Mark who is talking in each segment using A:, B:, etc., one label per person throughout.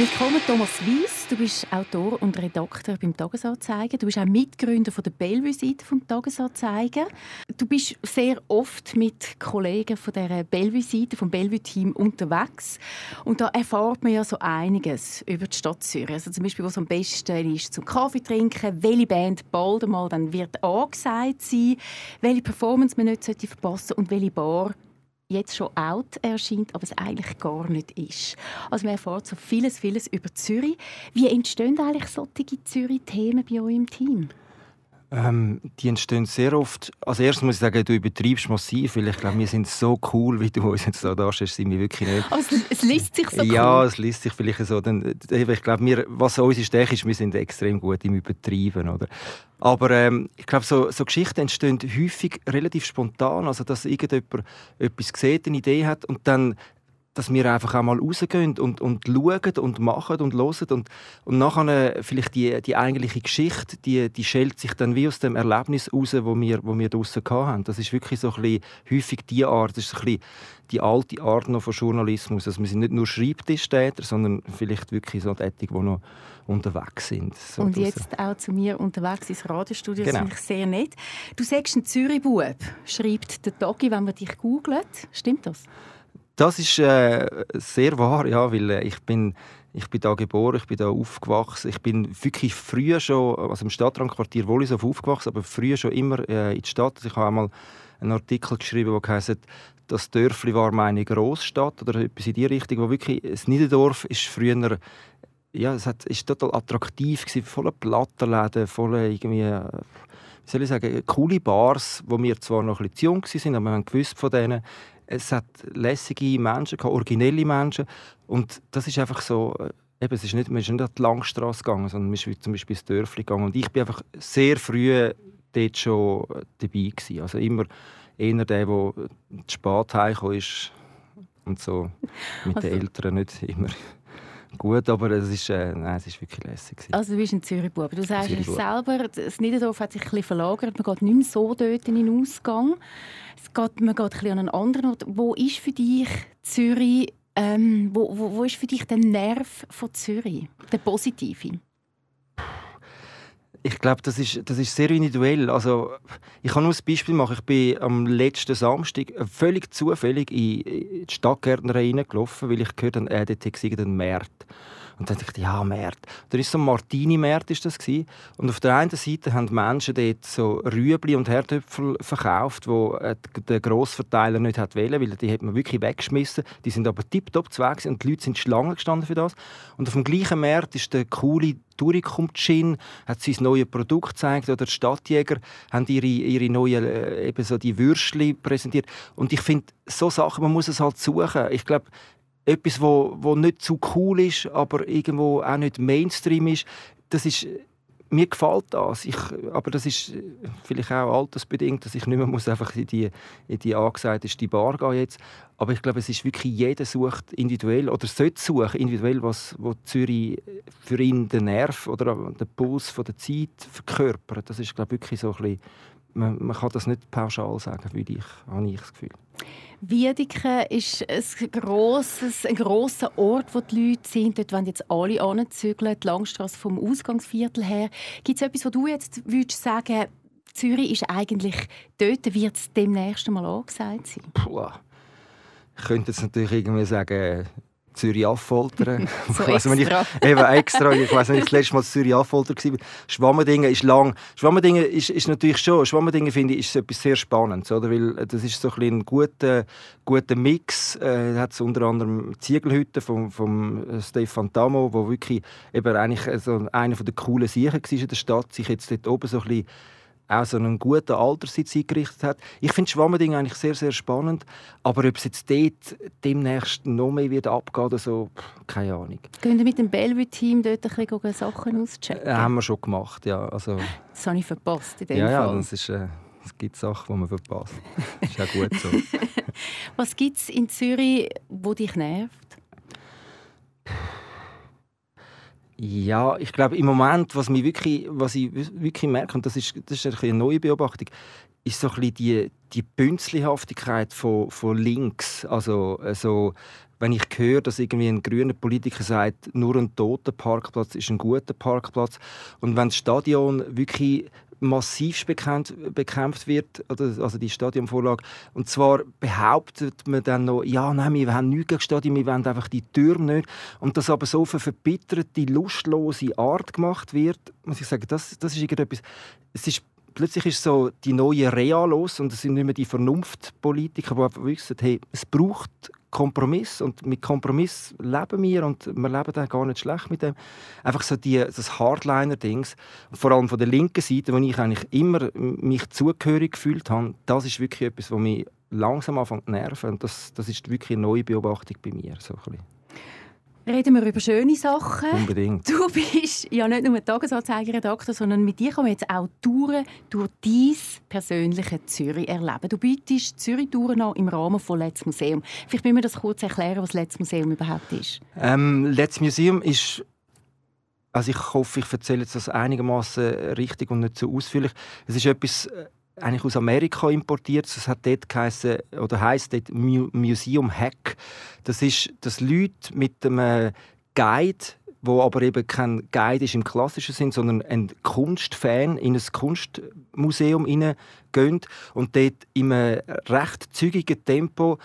A: Willkommen Thomas Weiss. Du bist Autor und Redakteur beim Tagesanzeiger. Du bist auch Mitgründer von der Bellevue-Seite vom Tagesanzeiger. Du bist sehr oft mit Kollegen von der Bellevue-Seite, vom Bellevue-Team unterwegs. Und da erfahrt man ja so einiges über die Stadt Zürich. Also zum Beispiel, was am besten ist zum Kaffee trinken, welche Band bald einmal dann wird angesagt sein, welche Performance man nicht verpassen sollte und welche Bar jetzt schon out erscheint, aber es eigentlich gar nicht ist. Also man erfährt so vieles, vieles über Zürich. Wie entstehen eigentlich solche Zürich-Themen bei euch im Team?
B: Ähm, die entstehen sehr oft. Als erstes muss ich sagen, du übertreibst massiv, weil ich glaube, wir sind so cool, wie du uns jetzt da darstellst, sind wir wirklich nicht.
A: Also, es liest sich so
B: Ja,
A: cool.
B: es liest sich vielleicht so. Dann, ich glaube, wir, was unsere Stärke ist, wir sind extrem gut im Übertreiben, oder? Aber ähm, ich glaube, so, so Geschichten entstehen häufig relativ spontan, also dass irgendjemand etwas sieht, eine Idee hat und dann dass wir einfach auch mal rausgehen und, und schauen und machen und hören und, und nachher äh, vielleicht die, die eigentliche Geschichte, die, die schält sich dann wie aus dem Erlebnis raus, wo wir, wo wir draussen hatten. Das ist wirklich so ein bisschen häufig die Art, das ist ein bisschen die alte Art noch von Journalismus. Also wir sind nicht nur Schreibtischtäter, sondern vielleicht wirklich so die, die noch unterwegs sind. So
A: und
B: draussen.
A: jetzt auch zu mir unterwegs ins Radiostudio,
B: Genau.
A: das finde ich sehr nett. Du sagst, ein Zürich-Bub schreibt der Tagi, wenn man dich googelt. Stimmt das?
B: Das ist äh, sehr wahr, ja, weil äh, ich bin ich bin da geboren, ich bin da aufgewachsen. Ich bin wirklich früher schon, also im Stadtrandquartier Wollishof aufgewachsen, aber früher schon immer äh, in die Stadt. Ich habe einmal einen Artikel geschrieben, der heißt das Dörfli war meine Großstadt oder etwas in die Richtung, wo wirklich das Niederdorf ist früher ja, es hat, ist total attraktiv gewesen, voller Plattenläden, voller irgendwie, äh, wie soll ich sagen, coole Bars, wo wir zwar noch ein bisschen zu jung waren, aber wir haben gewusst von denen. Es hat lässige Menschen, gehabt, originelle Menschen. Und das ist einfach so, äh, eben, es ist nicht, man ist nicht an die Langstrasse gegangen, sondern man ist zum Beispiel ins Dörfli gegangen. Und ich bin einfach sehr früh dort schon dabei gewesen. Also immer eher der, der zu spät heimgekommen ist und so. Mit
A: Also-
B: den Eltern nicht immer gut, aber es ist, äh, nein, es ist wirklich lässig. gewesen.
A: Also du bist ein Zürich-Bub. Du sagst es
B: Zürich-Bub.
A: selber, das Niederdorf hat sich ein bisschen verlagert. Man geht nicht mehr so dort in den Ausgang. Es geht, man geht ein bisschen an einen anderen Ort. Wo ist für dich Zürich, ähm, wo, wo, wo ist für dich der Nerv von Zürich? Der positive?
B: Ich glaube, das ist, das ist sehr individuell. Also, ich kann nur ein Beispiel machen. Ich bin am letzten Samstag äh, völlig zufällig in die Stadtgärtnerei reingelaufen, weil ich gehört habe, äh, dort hätte es einen Markt. Und dann dachte ich, ja, Markt. Da ist so ein gewesen. Und auf der einen Seite haben die Menschen dort so Rüebli und Herdöpfel verkauft, die äh, der Grossverteiler nicht wollen, weil die hat man wirklich weggeschmissen. Die sind aber tiptop zu Weg und die Leute sind Schlangen gestanden für das. Und auf dem gleichen Markt ist der coole Turicum Gin, hat sein neues Produkt gezeigt, oder die Stadtjäger haben ihre, ihre neuen, äh, eben so die Würstchen präsentiert. Und ich finde, so Sachen, man muss es halt suchen. Ich glaube, etwas, wo, wo nicht zu cool ist, aber irgendwo auch nicht Mainstream ist, das ist mir gefällt das. Ich, aber das ist vielleicht auch altersbedingt, dass ich nicht mehr muss einfach in die, in die angesagte Bar gehen jetzt. Aber ich glaube, es ist wirklich jeder sucht individuell oder sollte suchen individuell, was wo Zürich für ihn den Nerv oder den Puls von der Zeit verkörpert. Das ist glaube ich, wirklich so ein bisschen, man, man kann das nicht pauschal sagen, würde ich, habe ich das Gefühl.
A: Wiedeke ist ein grosses, ein grosser Ort, wo die Leute sind. Dort wollen jetzt alle anzügeln, die Langstrasse vom Ausgangsviertel her. Gibt es etwas, wo du jetzt würdest sagen Zürich ist eigentlich dort, wird es demnächst mal angesagt sein?
B: Puh. Ich könnte jetzt natürlich irgendwie sagen, Zürich affoltern.
A: So
B: Ich weiss
A: extra.
B: Ich, eben extra. Ich weiß nicht, das letzte Mal Zürich affolter war. Schwammendingen ist lang. Schwammendingen ist, ist natürlich schon. Schwammendingen finde ich ist etwas sehr Spannendes, oder? Weil das ist so ein, ein guter, guter Mix. Äh, hat es unter anderem Ziegelhütte vom, vom Stefan Tamo, wo wirklich eben eigentlich so einer der coolen Siechen war in der Stadt, sich jetzt dort oben so ein bisschen auch so einen guten Alterssitz eingerichtet hat. Ich finde Schwammending eigentlich sehr, sehr spannend. Aber ob es jetzt dort demnächst noch mehr wird abgehen oder so, keine Ahnung.
A: Gehen wir mit dem Bellevue-Team dort ein bisschen Sachen auschecken?
B: Äh, haben wir schon gemacht, ja. Also,
A: Das habe ich verpasst in dem
B: ja, ja,
A: Fall.
B: das ist, äh, es gibt Sachen, die man verpasst. Das ist auch gut so.
A: Was gibt es in Zürich, wo dich nervt?
B: Ja, ich glaube, im Moment, was, mich wirklich, was ich wirklich merke, und das ist, das ist eine neue Beobachtung, ist so ein bisschen die, die Bünzlihaftigkeit von, von links. Also, also, wenn ich höre, dass irgendwie ein grüner Politiker sagt, nur ein toter Parkplatz ist ein guter Parkplatz. Und wenn das Stadion wirklich massiv bekämpft, bekämpft wird, also die Stadionvorlage. Und zwar behauptet man dann noch, ja, nein, wir haben nichts gegen Stadion, wir wollen einfach die Türme nicht. Und das aber so auf eine verbitterte, lustlose Art gemacht wird, muss ich sagen, das, das ist irgendetwas, es ist plötzlich ist so die neue Real los und es sind nicht mehr die Vernunftpolitiker, die einfach wissen, hey, es braucht Kompromiss und mit Kompromiss leben wir und wir leben dann gar nicht schlecht mit dem. Einfach so die, das Hardliner-Dings, vor allem von der linken Seite, wo ich eigentlich immer mich zugehörig gefühlt habe, das ist wirklich etwas, was mich langsam anfängt zu nerven und das, das ist wirklich eine neue Beobachtung bei mir. So ein bisschen.
A: Reden wir über schöne Sachen.
B: Unbedingt.
A: Du bist ja nicht nur Tagesanzeiger-Redakteur, sondern mit dir kann man jetzt auch Touren durch dein persönliche Zürich erleben. Du bietest Zürich-Touren an im Rahmen von Let's Museum. Vielleicht müssen wir das kurz erklären, was Let's Museum überhaupt ist.
B: Ähm, Let's Museum ist also ich hoffe, ich erzähle jetzt das einigermaßen richtig und nicht zu so ausführlich. Es ist etwas äh, eigentlich aus Amerika importiert. Es hat dort geheißen, oder heißt dort Museum Hack. Das ist, dass Leute mit einem Guide wo aber eben kein Guide ist im klassischen Sinn, sondern ein Kunstfan in ein Kunstmuseum hineingehen und dort in einem recht zügigen Tempo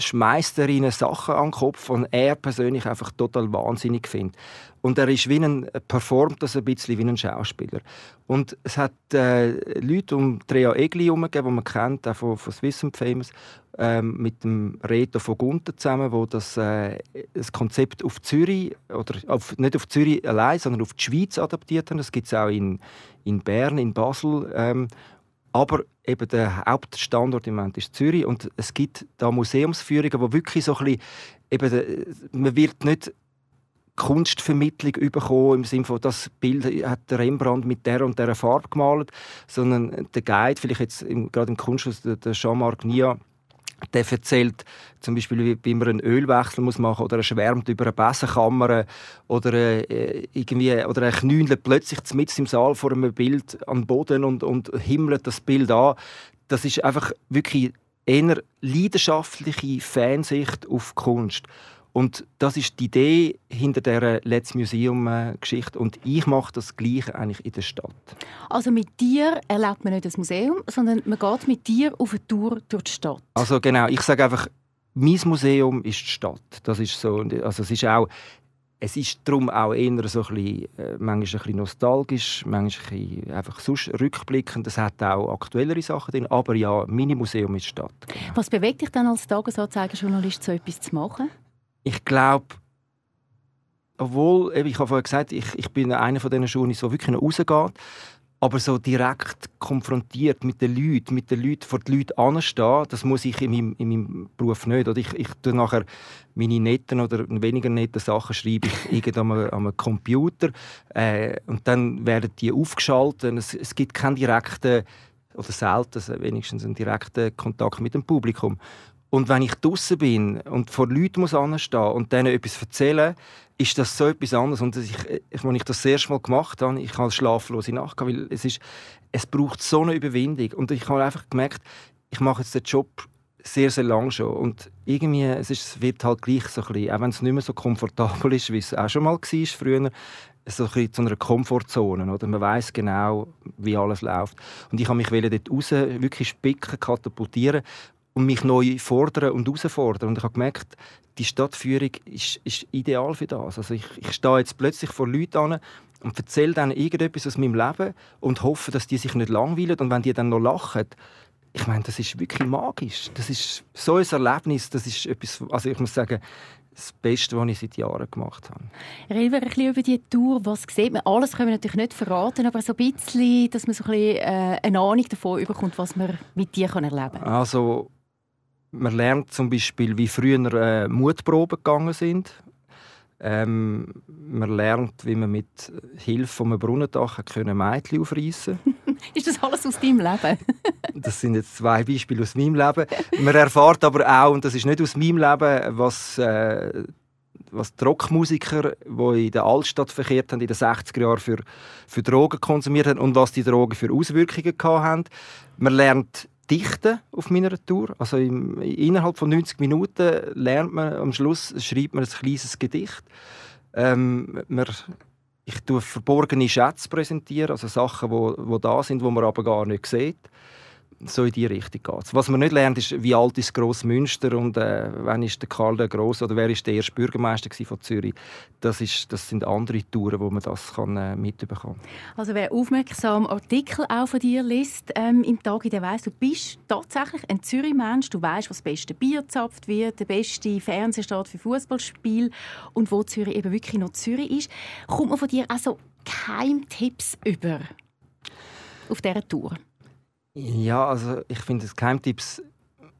B: schmeißt er ihnen Sachen an den Kopf, und er persönlich einfach total wahnsinnig findet. Und er ist wie ein, performt das ein bisschen wie ein Schauspieler. Und es hat äh, Leute um Drea Egli herum, die man kennt, auch von, von Swiss and Famous, ähm, mit dem Reto von Gunther zusammen, wo das, äh, das Konzept auf Zürich, oder auf, nicht auf Zürich allein, sondern auf die Schweiz adaptiert haben. Das gibt es auch in, in Bern, in Basel. Ähm, aber eben der Hauptstandort im Moment ist Zürich und es gibt da Museumsführungen, wo wirklich so ein bisschen, eben, man wird nicht Kunstvermittlung bekommen, im Sinne von, das Bild hat Rembrandt mit der und der Farbe gemalt, sondern der Guide, vielleicht jetzt gerade im Kunsthaus, der Jean-Marc Nia, der erzählt zum Beispiel, wie, wie man einen Ölwechsel muss machen oder er schwärmt über eine Bessenkammer oder, äh, irgendwie, oder er knündelt plötzlich mit im Saal vor einem Bild an den Boden und, und himmelt das Bild an. Das ist einfach wirklich eher leidenschaftliche Fansicht auf Kunst. Und das ist die Idee hinter der Let's Museum-Geschichte. Und ich mache das Gleiche eigentlich in der Stadt.
A: Also mit dir erlebt man nicht das Museum, sondern man geht mit dir auf eine Tour durch die Stadt.
B: Also genau, ich sage einfach, mein Museum ist die Stadt. Das ist so, also es ist auch, es ist darum auch eher so ein bisschen, äh, manchmal ein bisschen nostalgisch, manchmal ein bisschen einfach sonst rückblickend. Es hat auch aktuellere Sachen drin, aber ja, mein Museum ist die Stadt. Genau.
A: Was bewegt dich dann als Tagesanzeiger-Journalist, so etwas zu machen?
B: Ich glaube, obwohl, ich habe vorhin gesagt, ich, ich bin einer von diesen Journalisten, der wirklich rausgeht, aber so direkt konfrontiert mit den Leuten, mit den Leuten, vor den Leuten anstehen, das muss ich in meinem, in meinem Beruf nicht. Oder ich, ich tue nachher meine netten oder weniger netten Sachen schreibe ich am, am Computer äh, und dann werden die aufgeschaltet. Es, es gibt keinen direkten oder selten wenigstens einen direkten Kontakt mit dem Publikum. Und wenn ich draußen bin und vor Leuten muss anstehen und denen etwas erzählen, ist das so etwas anderes. Und ich, ich, als ich das, das Mal gemacht habe, ich habe schlaflose Nacht weil es, ist, es braucht so eine Überwindung. Und ich habe einfach gemerkt, ich mache jetzt den Job sehr, sehr lange schon. Und irgendwie, es, ist, es wird halt gleich so ein bisschen, auch wenn es nicht mehr so komfortabel ist, wie es auch schon mal war früher, so ein zu einer Komfortzone. Oder? Man weiß genau, wie alles läuft. Und ich habe mich dort raus wirklich spicken, katapultieren und mich neu fordern und herausfordern. Und ich habe gemerkt, die Stadtführung ist, ist ideal für das. Also ich, ich stehe jetzt plötzlich vor Leuten an und erzähle dann irgendetwas aus meinem Leben und hoffe, dass die sich nicht langweilen. Und wenn die dann noch lachen, ich meine, das ist wirklich magisch. Das ist so ein Erlebnis, das ist etwas, also ich muss sagen, das Beste, was ich seit Jahren gemacht habe.
A: Reden wir ein bisschen über diese Tour. Was sieht man? Alles können wir natürlich nicht verraten, aber so ein bisschen, dass man so ein bisschen äh, eine Ahnung davon bekommt, was man mit dir erleben kann.
B: Also man lernt zum Beispiel, wie früher äh, Mutproben gegangen sind. Ähm, man lernt, wie man mit Hilfe von einem Brunnendach können Mädchen aufreißen
A: Ist das alles aus deinem Leben?
B: das sind jetzt zwei Beispiele aus meinem Leben. Man erfährt aber auch, und das ist nicht aus meinem Leben, was äh, was die Rockmusiker, die in der Altstadt verkehrt haben, in den 60er Jahren für, für Drogen konsumiert haben und was die Drogen für Auswirkungen haben. Man lernt dichten auf meiner Tour. Also im, innerhalb von 90 Minuten lernt man, am Schluss schreibt man ein kleines Gedicht. Ähm, man, ich tue verborgene Schätze präsentieren, also Sachen, wo, wo da sind, wo man aber gar nicht sieht so in die Richtung geht Was man nicht lernt, ist, wie alt ist Grossmünster und äh, wann ist der Karl der Groß oder wer ist der erste Bürgermeister von Zürich. Das, ist, das sind andere Touren, wo man das kann, äh, mitbekommen
A: Also wer aufmerksam Artikel auch von dir liest ähm, im Tag, der weiß, du bist tatsächlich ein Zürich-Mensch. Du weißt, was das beste Bier gezapft wird, der beste Fernsehstart für Fußballspiel und wo Zürich eben wirklich noch Zürich ist. Kommt man von dir also Keimtipps über auf dieser Tour?
B: Ja, also ich finde, Keimtipps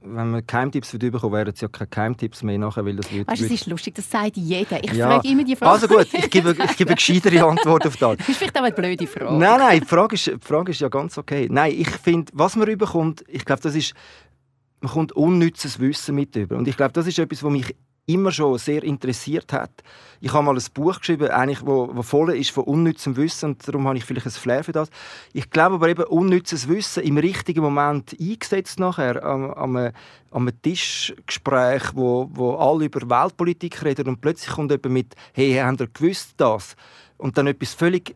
B: wenn man Keimtipps bekommen, wären es ja keine Keimtipps mehr nachher, weil das
A: würde... Weißt, das ist lustig, das sagt jeder. Ich
B: ja.
A: frage immer die Frage.
B: Also gut, ich gebe, ich gebe eine gescheitere Antwort auf das.
A: Das ist vielleicht auch eine blöde Frage.
B: Nein, nein, die Frage ist, die Frage ist ja ganz okay. Nein, ich finde, was man überkommt, ich glaube, das ist, man kommt unnützes Wissen mit über. Und ich glaube, das ist etwas, was mich immer schon sehr interessiert hat. Ich habe mal ein Buch geschrieben, eigentlich, wo, wo voll ist von unnützem Wissen und darum habe ich vielleicht ein Flair für das. Ich glaube aber eben unnützes Wissen im richtigen Moment eingesetzt nachher am, am, am Tischgespräch, wo, wo alle über Weltpolitik reden und plötzlich kommt jemand mit «Hey, habt ihr gewusst das?» und dann etwas völlig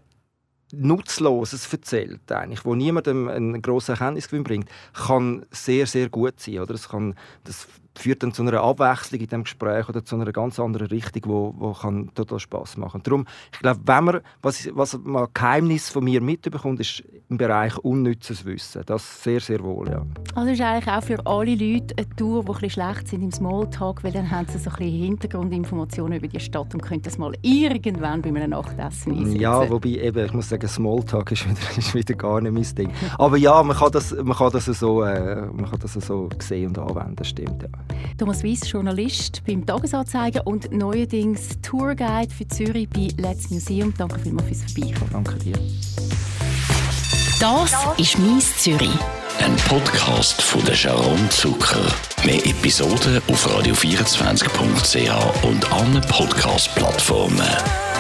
B: Nutzloses erzählt, eigentlich, wo niemandem einen grossen Erkenntnisgewinn bringt, kann sehr, sehr gut sein. Oder? Das, kann, das führt dann zu einer Abwechslung in dem Gespräch oder zu einer ganz anderen Richtung, wo, wo kann total Spaß machen. Darum, ich glaube, wenn man was, was man Geheimnis von mir mitbekommt, ist im Bereich unnützes Wissen. Das sehr, sehr wohl, ja.
A: Also ist eigentlich auch für alle Leute eine Tour, die ein bisschen schlecht sind im Smalltalk, weil dann haben sie so ein bisschen Hintergrundinformationen über die Stadt und können das mal irgendwann bei einem Nachtessen einsetzen.
B: Ja, wobei eben, ich muss sagen, Smalltalk ist wieder, ist wieder gar nicht mein Ding. Aber ja, man kann das, man kann das, so, äh, man kann das so sehen und anwenden, stimmt, ja.
A: Thomas Weiss, Journalist beim Tagesanzeiger und neuerdings Tourguide für Zürich bei Let's Museum. Danke vielmals fürs Vorbeikommen.
B: Danke dir.
C: Das ist «Mies Zürich».
D: Ein Podcast von der Sharon Zucker. Mehr Episoden auf radio24.ch und allen Podcast-Plattformen.